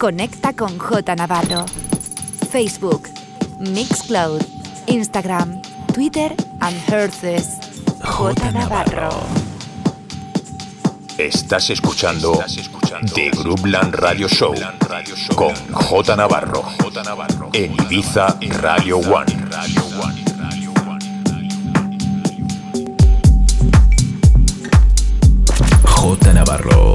Conecta con J Navarro. Facebook, Mixcloud, Instagram, Twitter and Herces. J Navarro. Estás escuchando The Groupland Radio Show con J Navarro en Ibiza Radio One. J Navarro,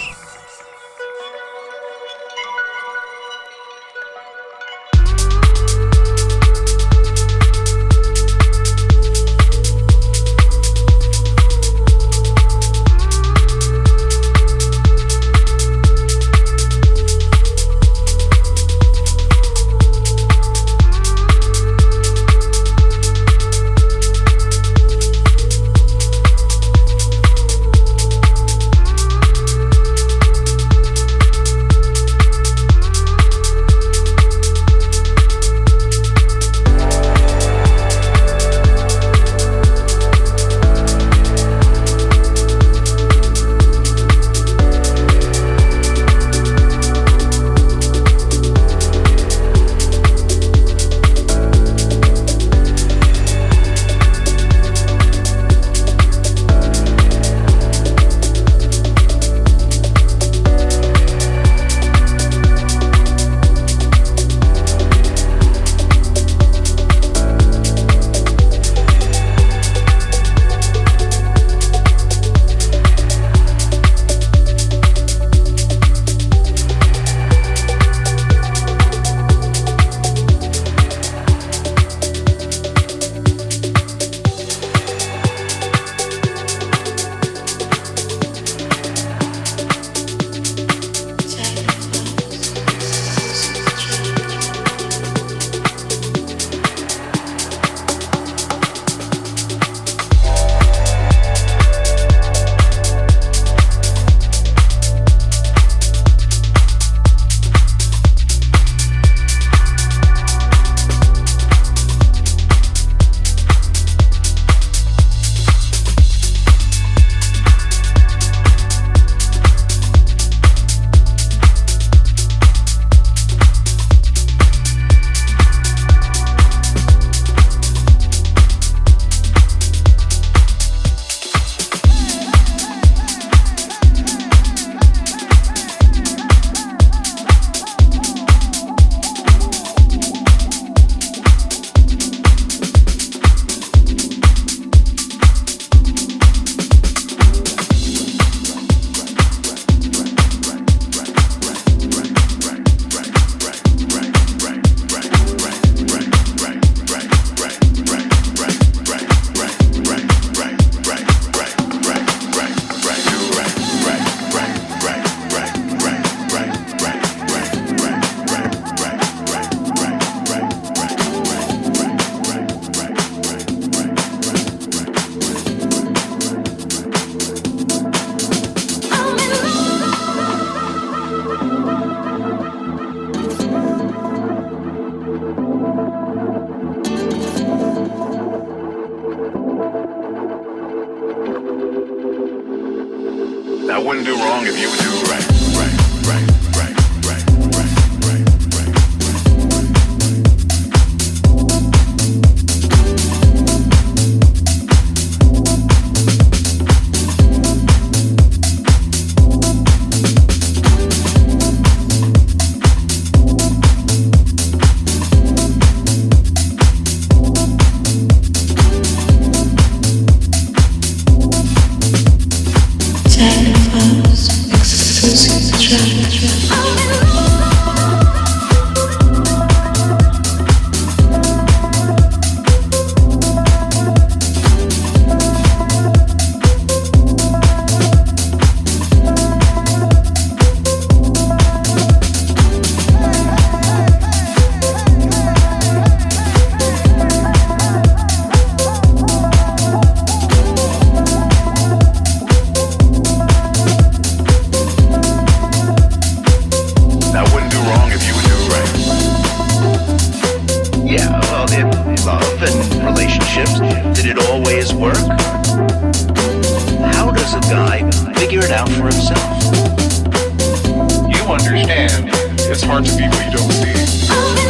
I figure it out for himself? you would do right, right, right, right, right.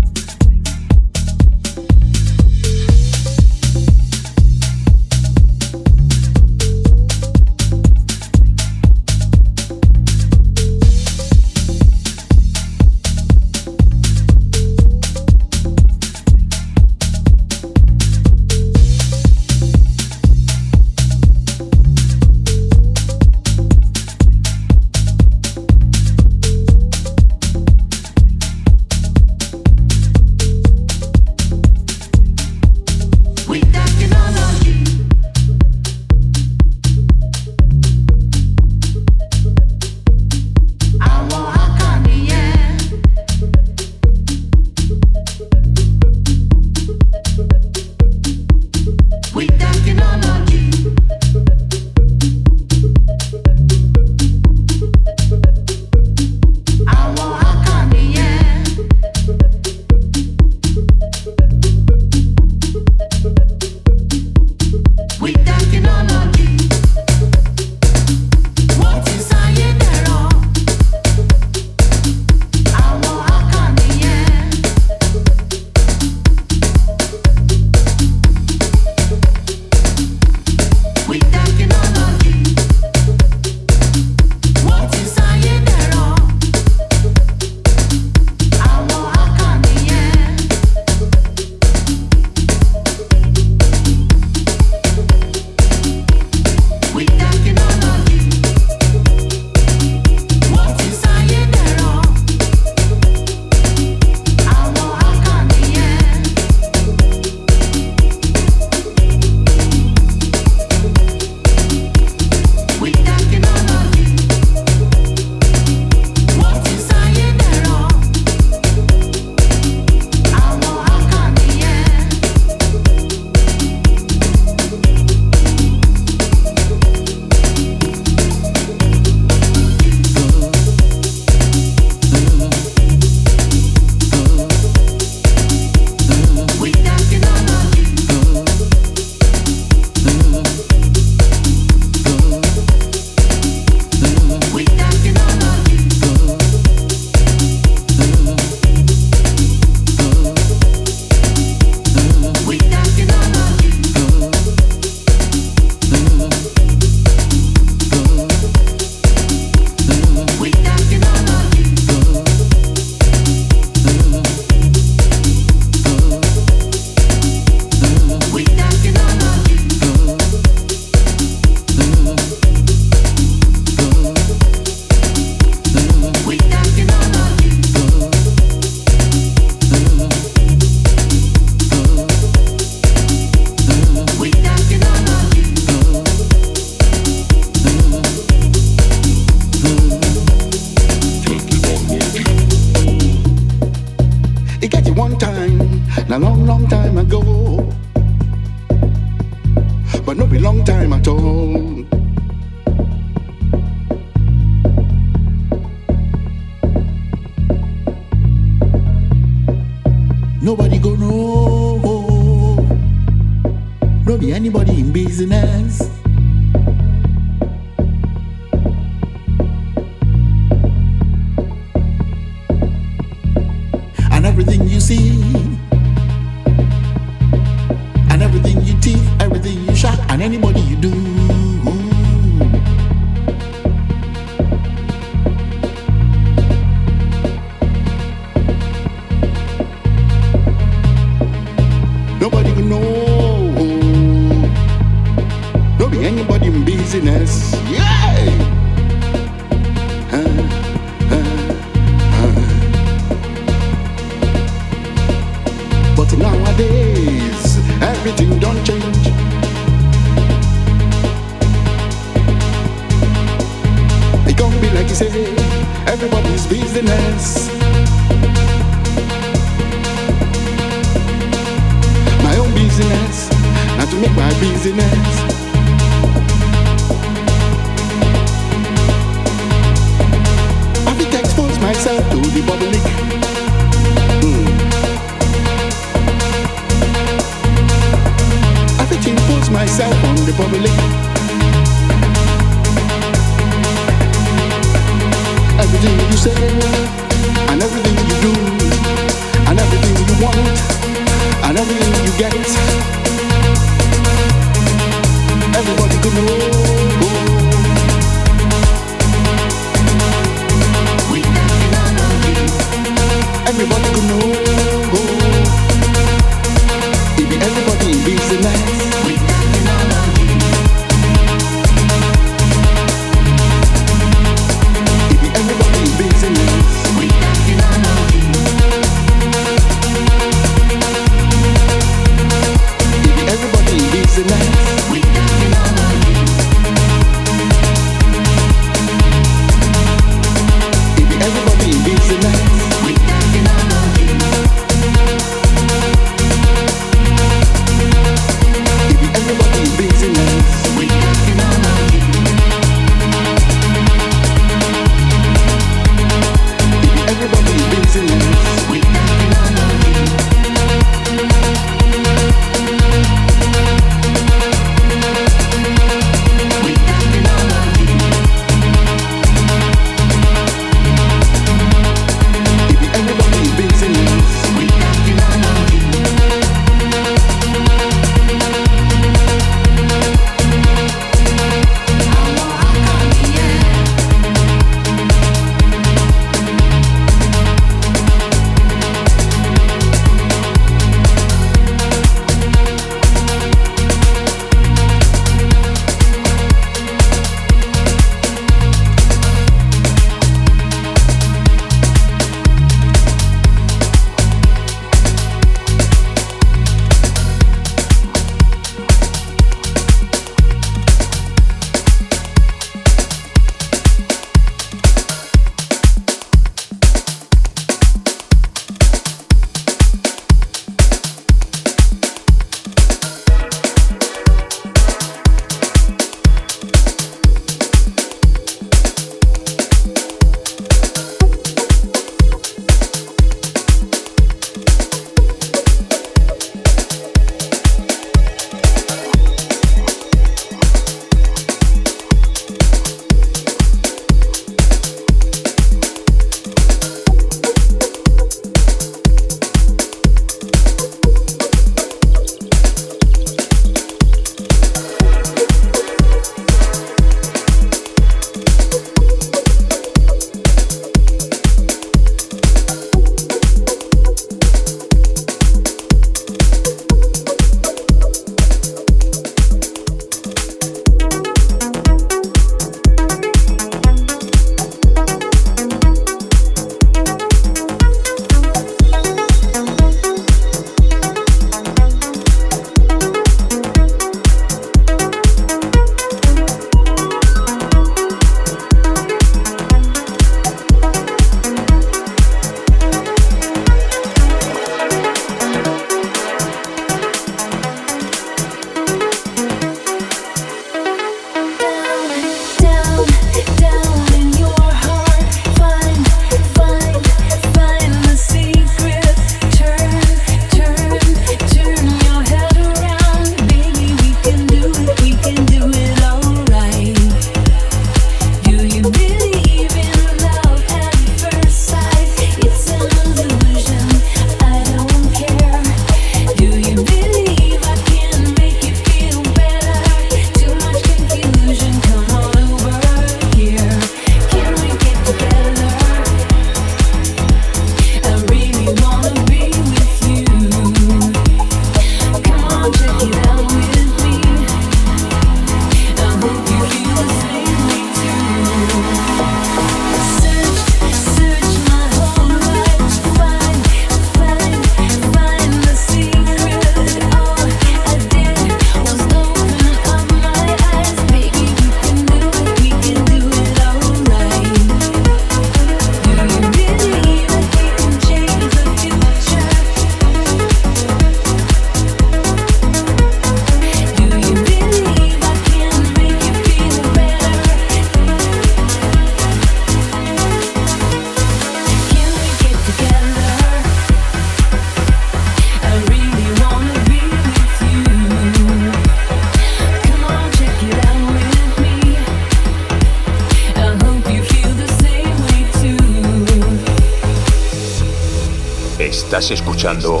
Escuchando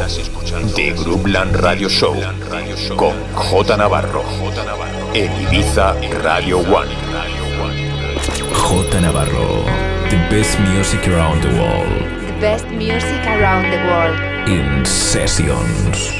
The Groupland Radio Show con J Navarro en Ibiza Radio One. J Navarro, the best music around the world. The best music around the world. In sessions.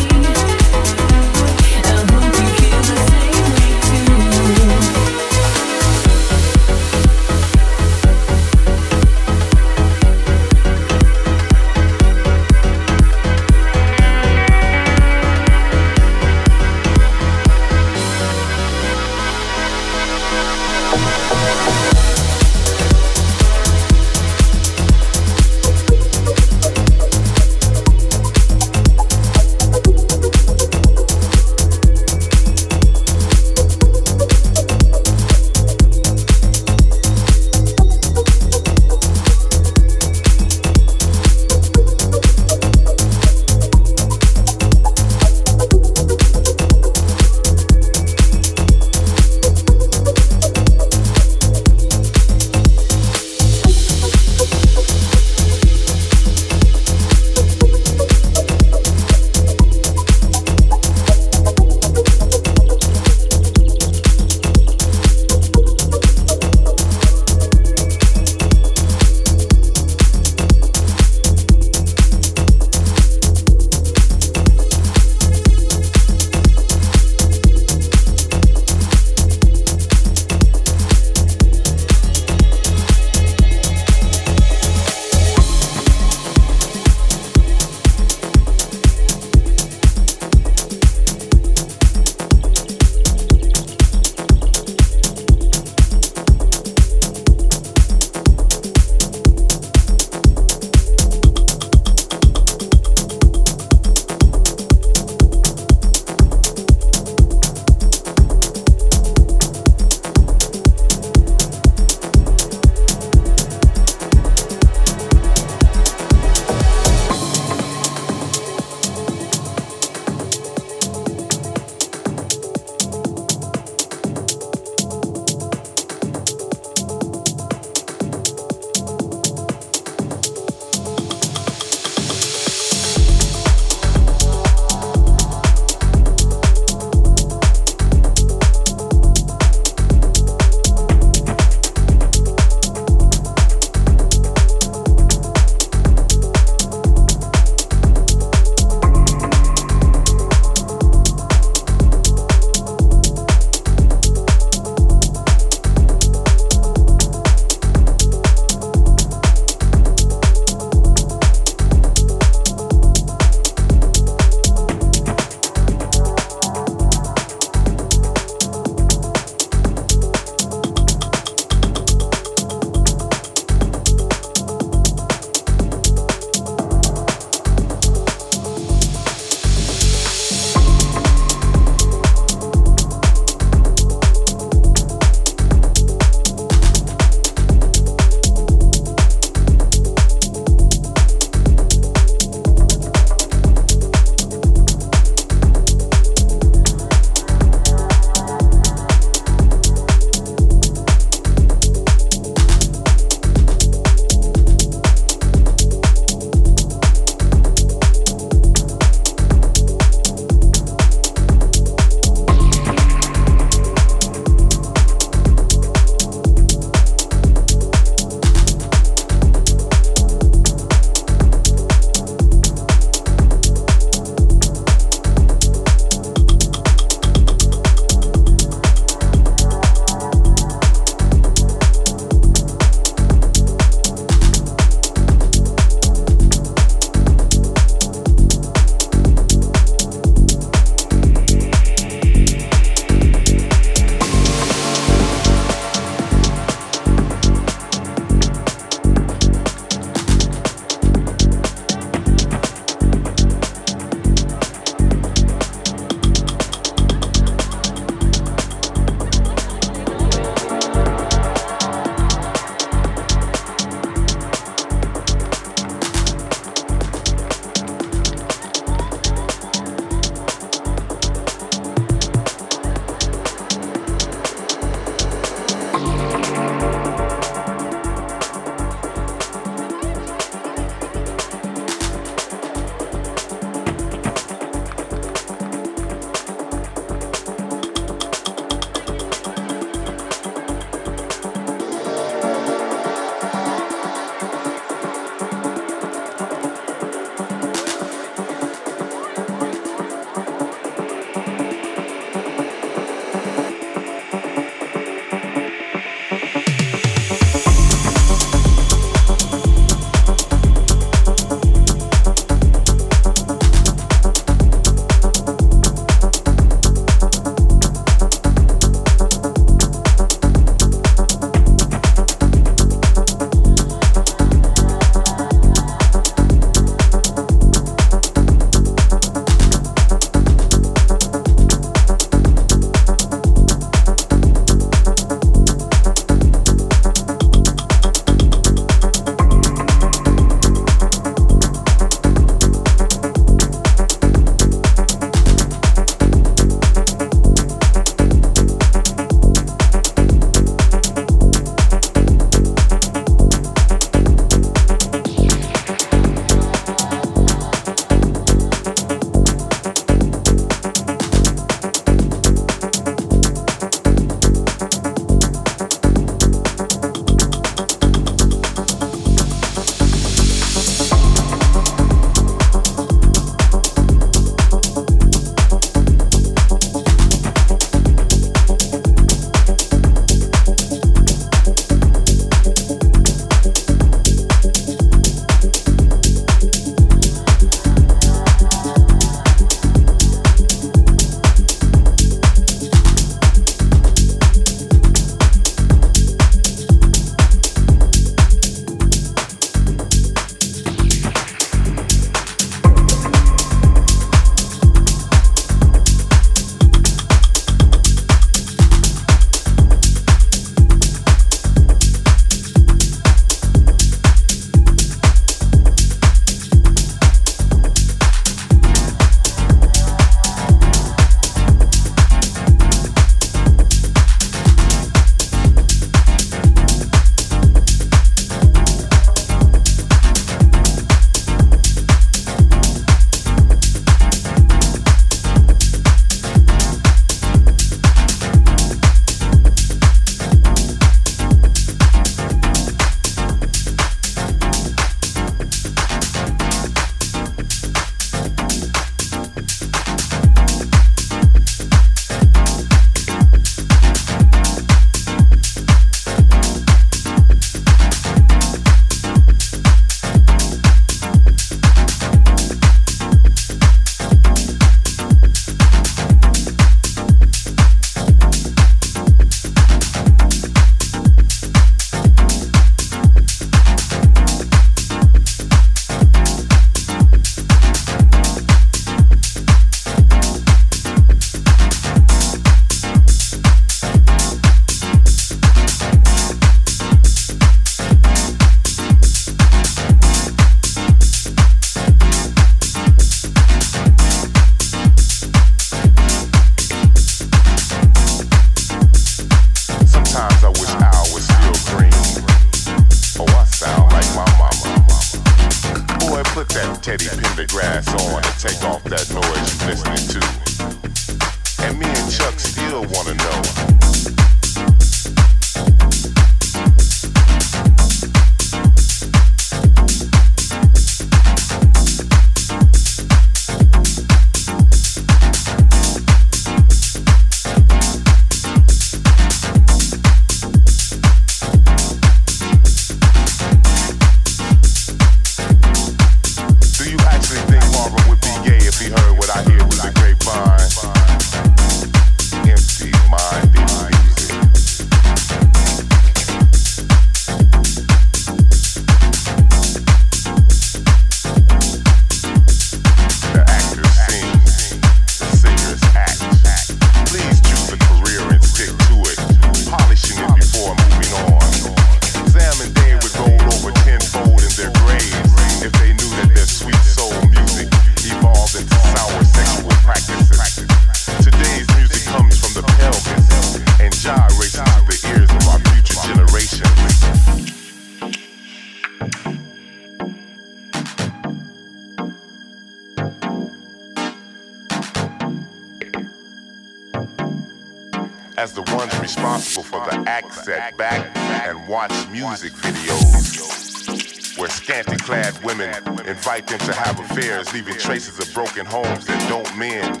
As the ones responsible for the act set back and watch music videos where scanty clad women invite them to have affairs, leaving traces of broken homes that don't mend.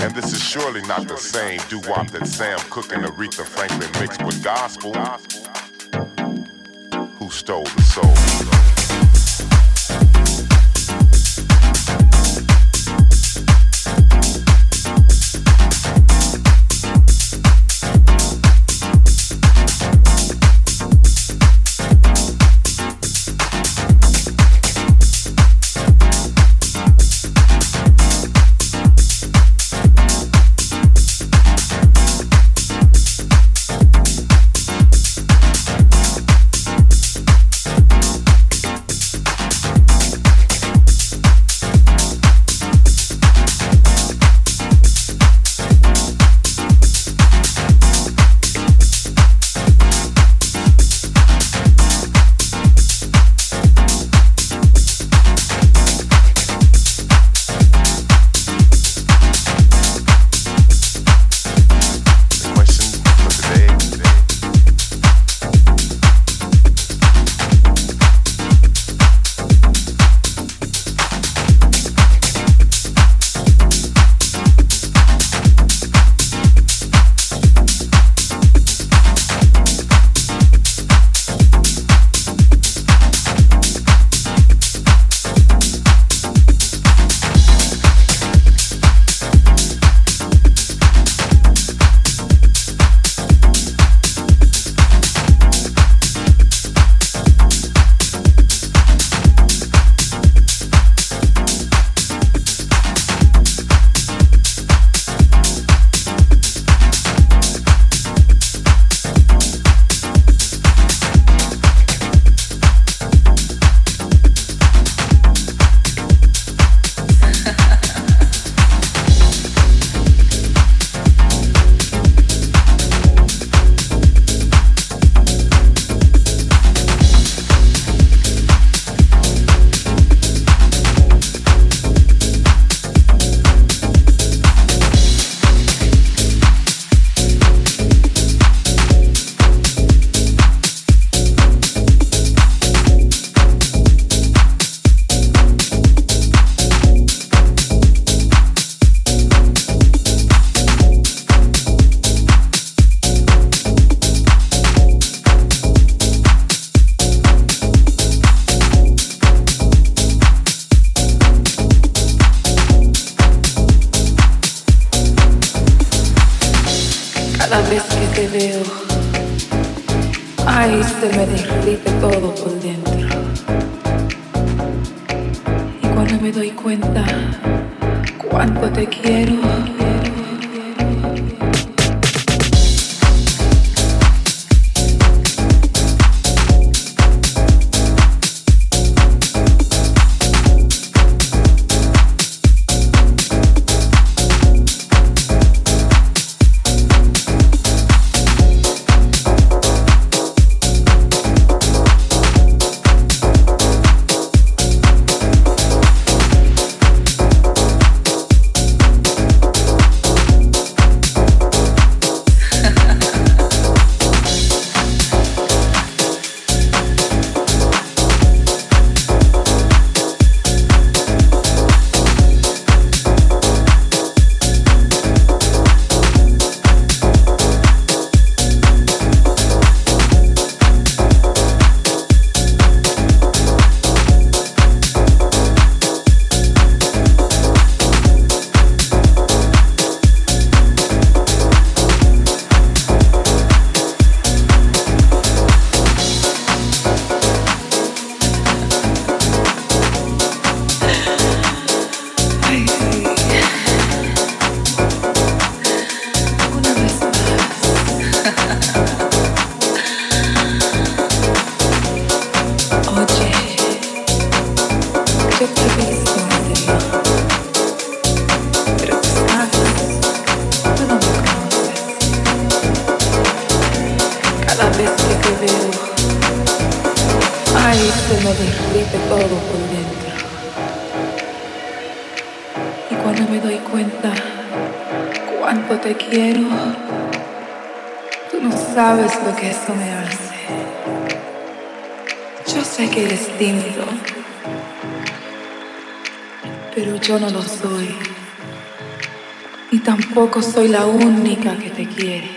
And this is surely not the same doo-wop that Sam Cooke and Aretha Franklin mixed with gospel. Who stole the soul? Tampoco soy la única que te quiere.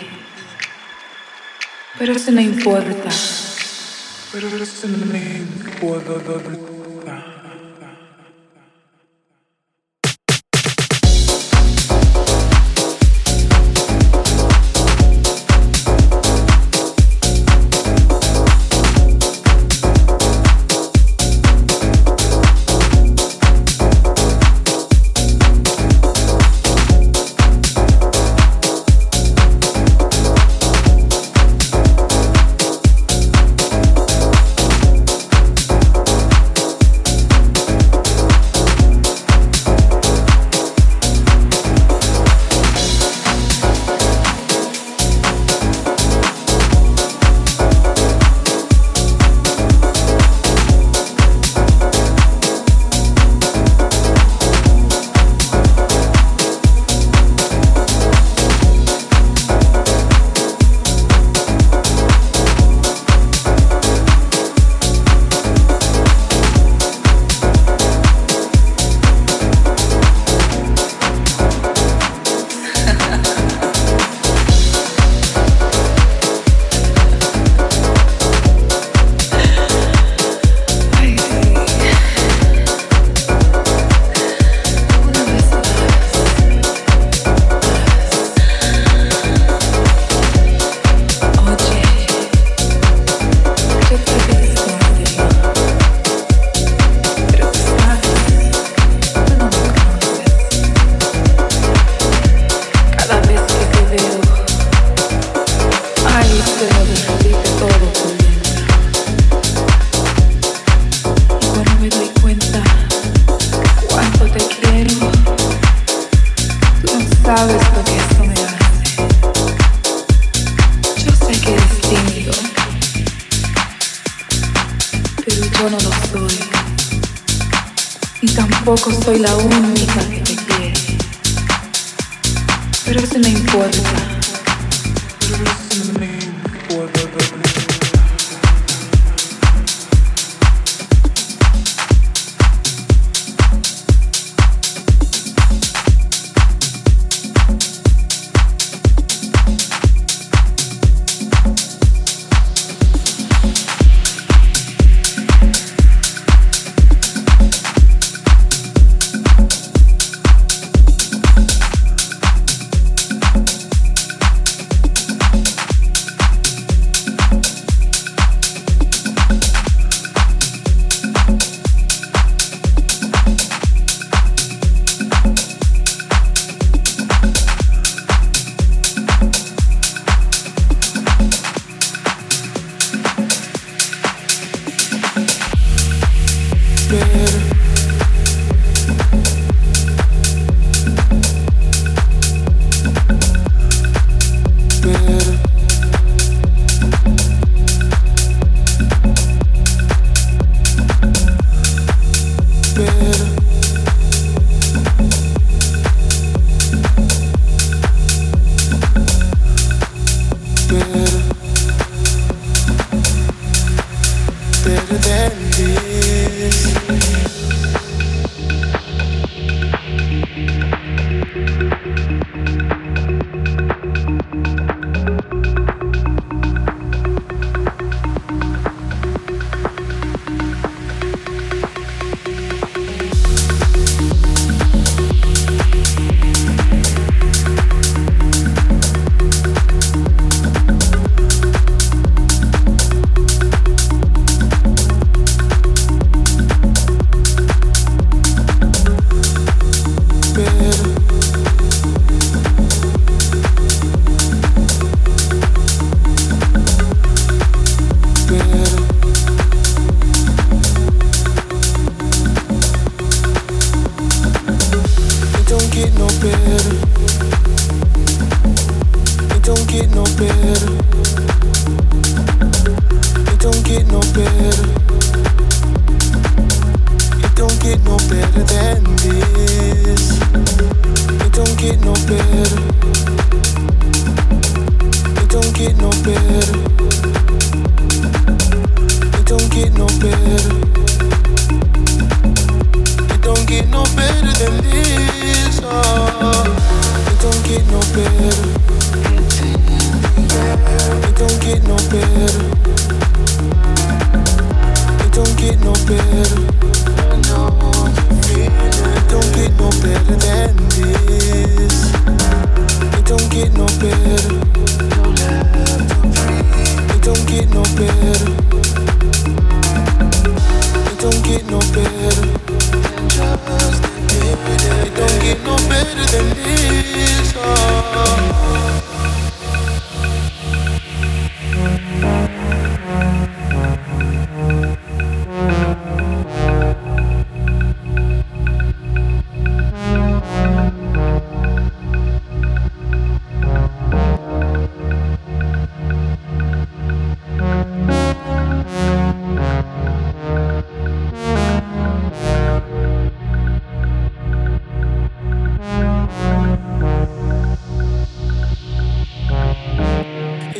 Pero eso no importa. Pero eso no importa. Pero se me importa. Pero se me importa.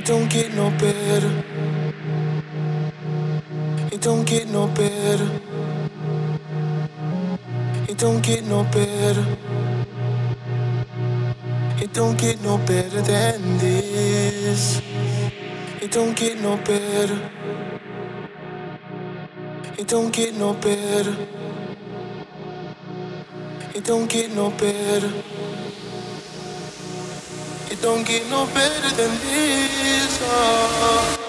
don't get no better. It don't get no better. It don't get no better. It don't get no better than this. It don't get no better. It don't get no better. It don't get no better don't get no better than this. Oh.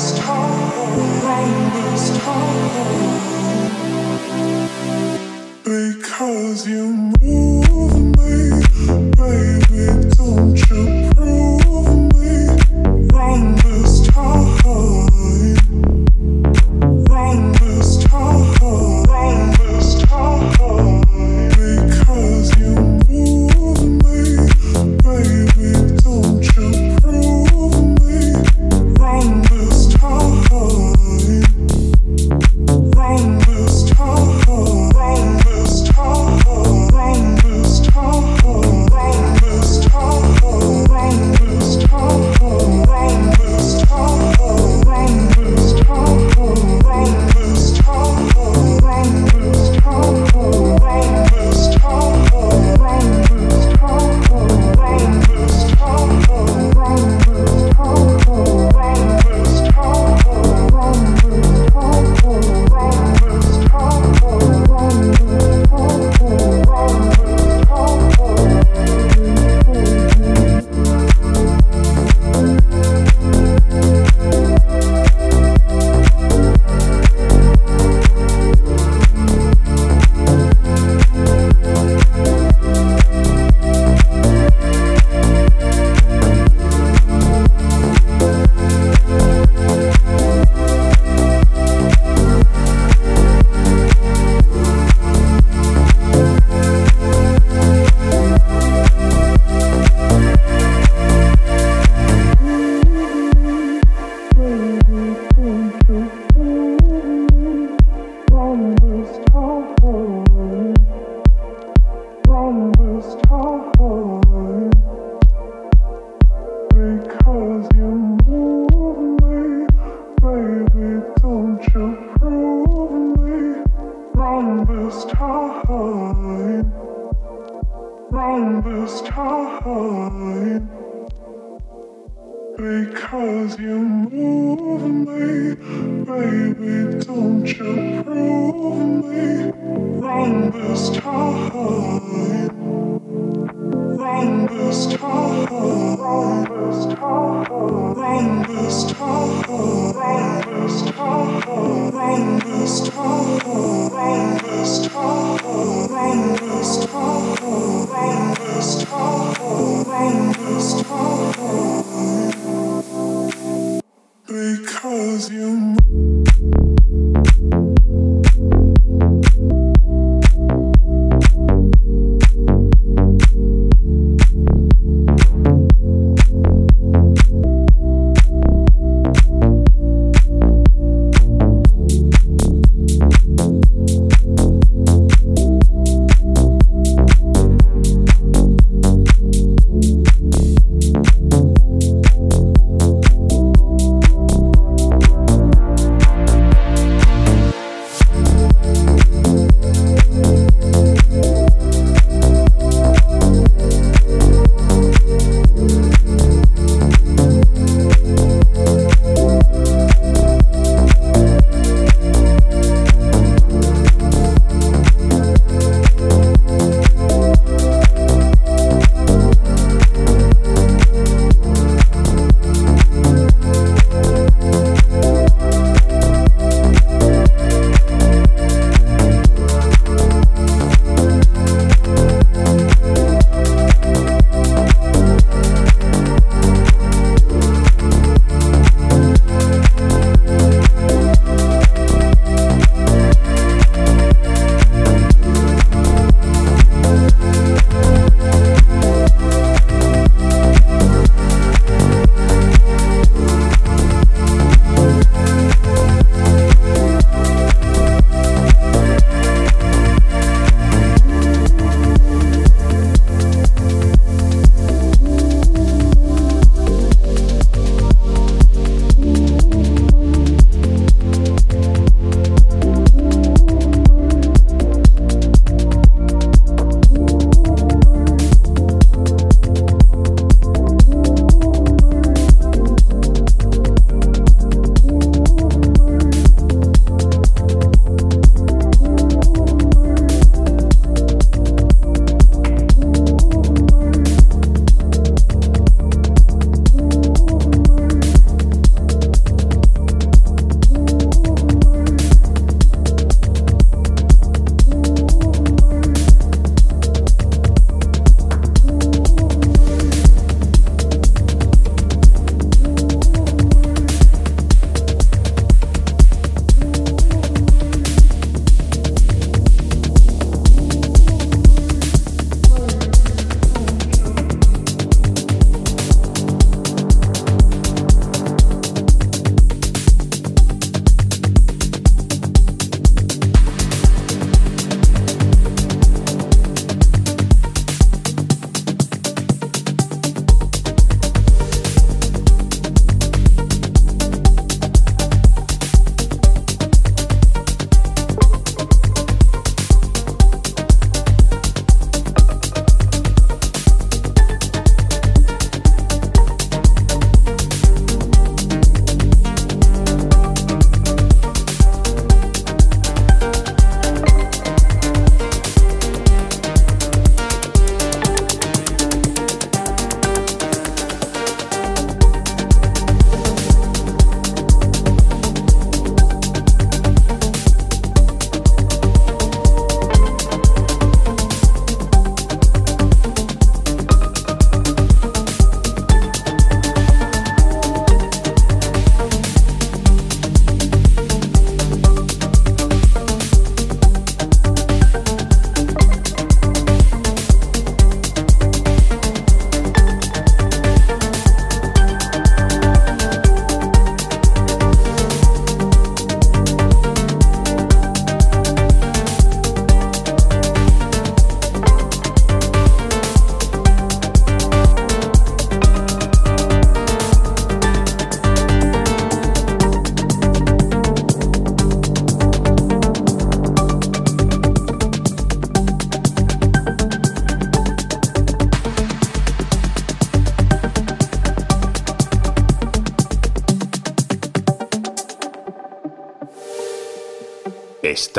lost. Because you move me, baby, don't you prove me wrong this time. Because you